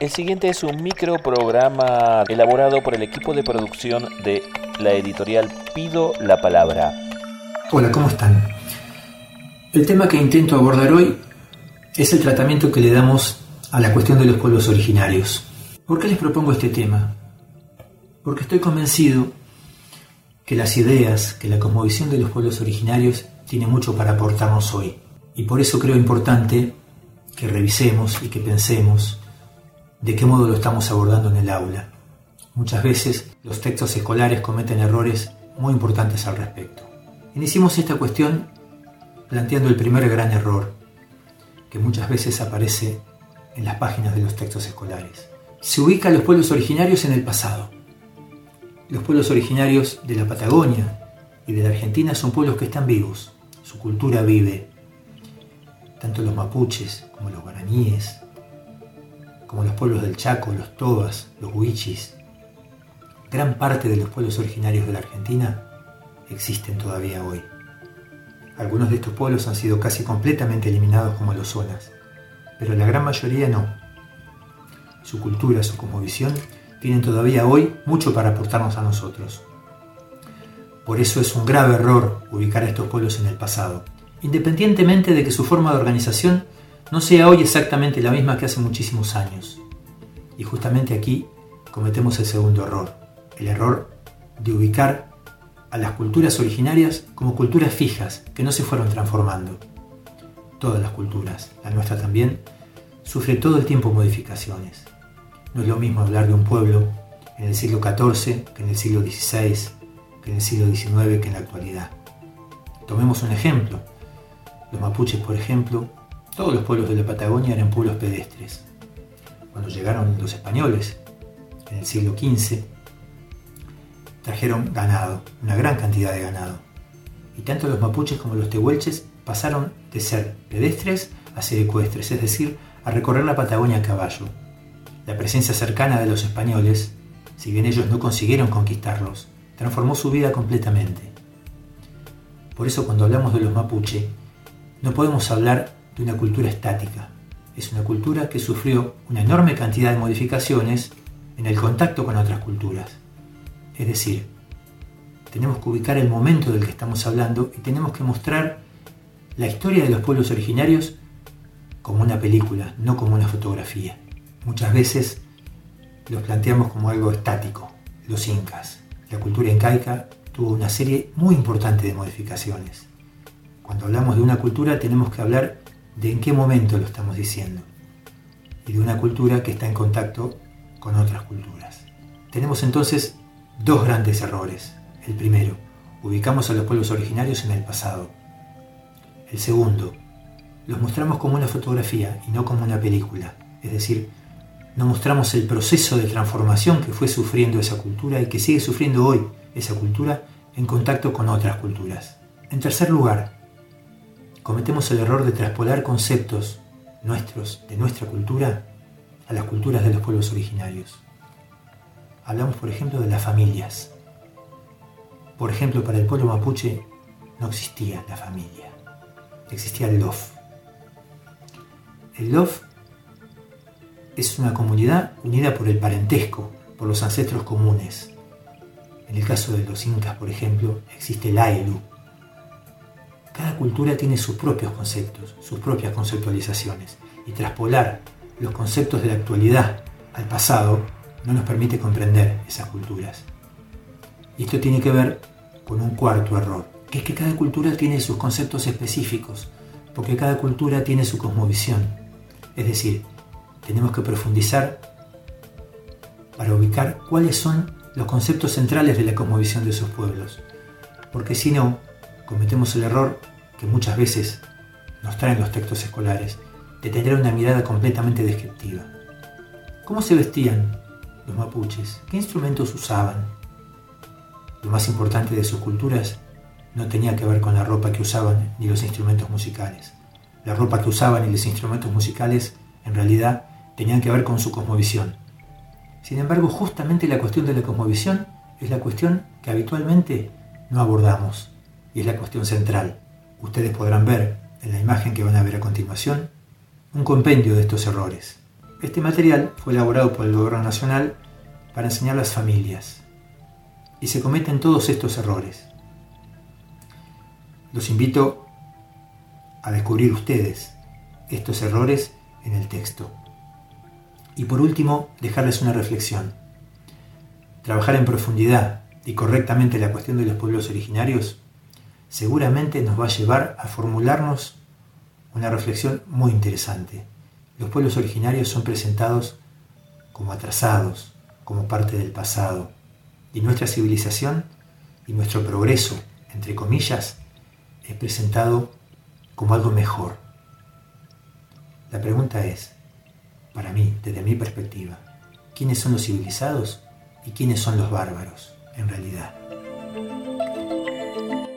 El siguiente es un microprograma elaborado por el equipo de producción de la editorial Pido la Palabra. Hola, ¿cómo están? El tema que intento abordar hoy es el tratamiento que le damos a la cuestión de los pueblos originarios. ¿Por qué les propongo este tema? Porque estoy convencido que las ideas, que la cosmovisión de los pueblos originarios tiene mucho para aportarnos hoy. Y por eso creo importante que revisemos y que pensemos de qué modo lo estamos abordando en el aula. Muchas veces los textos escolares cometen errores muy importantes al respecto. Iniciemos esta cuestión planteando el primer gran error que muchas veces aparece en las páginas de los textos escolares. Se ubica a los pueblos originarios en el pasado. Los pueblos originarios de la Patagonia y de la Argentina son pueblos que están vivos, su cultura vive. Tanto los mapuches como los guaraníes, como los pueblos del Chaco, los tobas, los huichis, gran parte de los pueblos originarios de la Argentina existen todavía hoy. Algunos de estos pueblos han sido casi completamente eliminados como los zonas, pero la gran mayoría no. Su cultura, su cosmovisión, tienen todavía hoy mucho para aportarnos a nosotros. Por eso es un grave error ubicar a estos pueblos en el pasado, independientemente de que su forma de organización no sea hoy exactamente la misma que hace muchísimos años. Y justamente aquí cometemos el segundo error, el error de ubicar a las culturas originarias como culturas fijas que no se fueron transformando. Todas las culturas, la nuestra también, sufre todo el tiempo modificaciones. No es lo mismo hablar de un pueblo en el siglo XIV que en el siglo XVI, que en el siglo XIX que en la actualidad. Tomemos un ejemplo. Los mapuches, por ejemplo, todos los pueblos de la Patagonia eran pueblos pedestres. Cuando llegaron los españoles, en el siglo XV, trajeron ganado, una gran cantidad de ganado. Y tanto los mapuches como los tehuelches pasaron de ser pedestres a ser ecuestres, es decir, a recorrer la Patagonia a caballo. La presencia cercana de los españoles, si bien ellos no consiguieron conquistarlos, transformó su vida completamente. Por eso cuando hablamos de los mapuche, no podemos hablar de una cultura estática. Es una cultura que sufrió una enorme cantidad de modificaciones en el contacto con otras culturas. Es decir, tenemos que ubicar el momento del que estamos hablando y tenemos que mostrar la historia de los pueblos originarios como una película, no como una fotografía. Muchas veces los planteamos como algo estático, los incas. La cultura incaica tuvo una serie muy importante de modificaciones. Cuando hablamos de una cultura tenemos que hablar de en qué momento lo estamos diciendo y de una cultura que está en contacto con otras culturas. Tenemos entonces dos grandes errores. El primero, ubicamos a los pueblos originarios en el pasado. El segundo, los mostramos como una fotografía y no como una película. Es decir, no mostramos el proceso de transformación que fue sufriendo esa cultura y que sigue sufriendo hoy esa cultura en contacto con otras culturas. En tercer lugar, cometemos el error de traspolar conceptos nuestros, de nuestra cultura, a las culturas de los pueblos originarios. Hablamos, por ejemplo, de las familias. Por ejemplo, para el pueblo mapuche no existía la familia, existía el LOF. El LOF es una comunidad unida por el parentesco, por los ancestros comunes. En el caso de los incas, por ejemplo, existe el Aelu, cada cultura tiene sus propios conceptos, sus propias conceptualizaciones, y traspolar los conceptos de la actualidad al pasado no nos permite comprender esas culturas. Y esto tiene que ver con un cuarto error, que es que cada cultura tiene sus conceptos específicos, porque cada cultura tiene su cosmovisión. Es decir, tenemos que profundizar para ubicar cuáles son los conceptos centrales de la cosmovisión de esos pueblos, porque si no, cometemos el error que muchas veces nos traen los textos escolares de tener una mirada completamente descriptiva. ¿Cómo se vestían los mapuches? ¿Qué instrumentos usaban? Lo más importante de sus culturas no tenía que ver con la ropa que usaban ni los instrumentos musicales. La ropa que usaban y los instrumentos musicales en realidad tenían que ver con su cosmovisión. Sin embargo, justamente la cuestión de la cosmovisión es la cuestión que habitualmente no abordamos y es la cuestión central. Ustedes podrán ver en la imagen que van a ver a continuación un compendio de estos errores. Este material fue elaborado por el Gobierno Nacional para enseñar a las familias y se cometen todos estos errores. Los invito a descubrir ustedes estos errores en el texto. Y por último, dejarles una reflexión. Trabajar en profundidad y correctamente la cuestión de los pueblos originarios seguramente nos va a llevar a formularnos una reflexión muy interesante. Los pueblos originarios son presentados como atrasados, como parte del pasado, y nuestra civilización y nuestro progreso, entre comillas, es presentado como algo mejor. La pregunta es, para mí, desde mi perspectiva, ¿quiénes son los civilizados y quiénes son los bárbaros en realidad?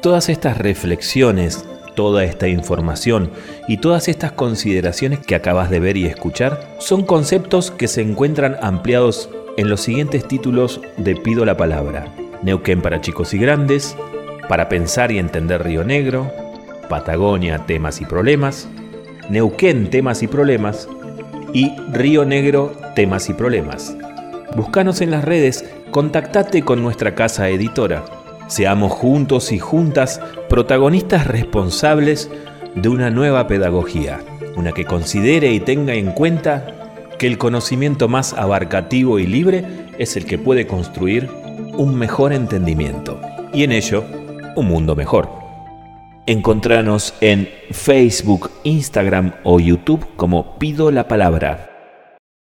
Todas estas reflexiones, toda esta información y todas estas consideraciones que acabas de ver y escuchar son conceptos que se encuentran ampliados en los siguientes títulos de Pido la Palabra. Neuquén para chicos y grandes, para pensar y entender Río Negro, Patagonia, temas y problemas, Neuquén, temas y problemas, y Río Negro, temas y problemas. Búscanos en las redes, contactate con nuestra casa editora Seamos juntos y juntas protagonistas responsables de una nueva pedagogía, una que considere y tenga en cuenta que el conocimiento más abarcativo y libre es el que puede construir un mejor entendimiento y en ello un mundo mejor. Encontranos en Facebook, Instagram o YouTube como Pido la Palabra.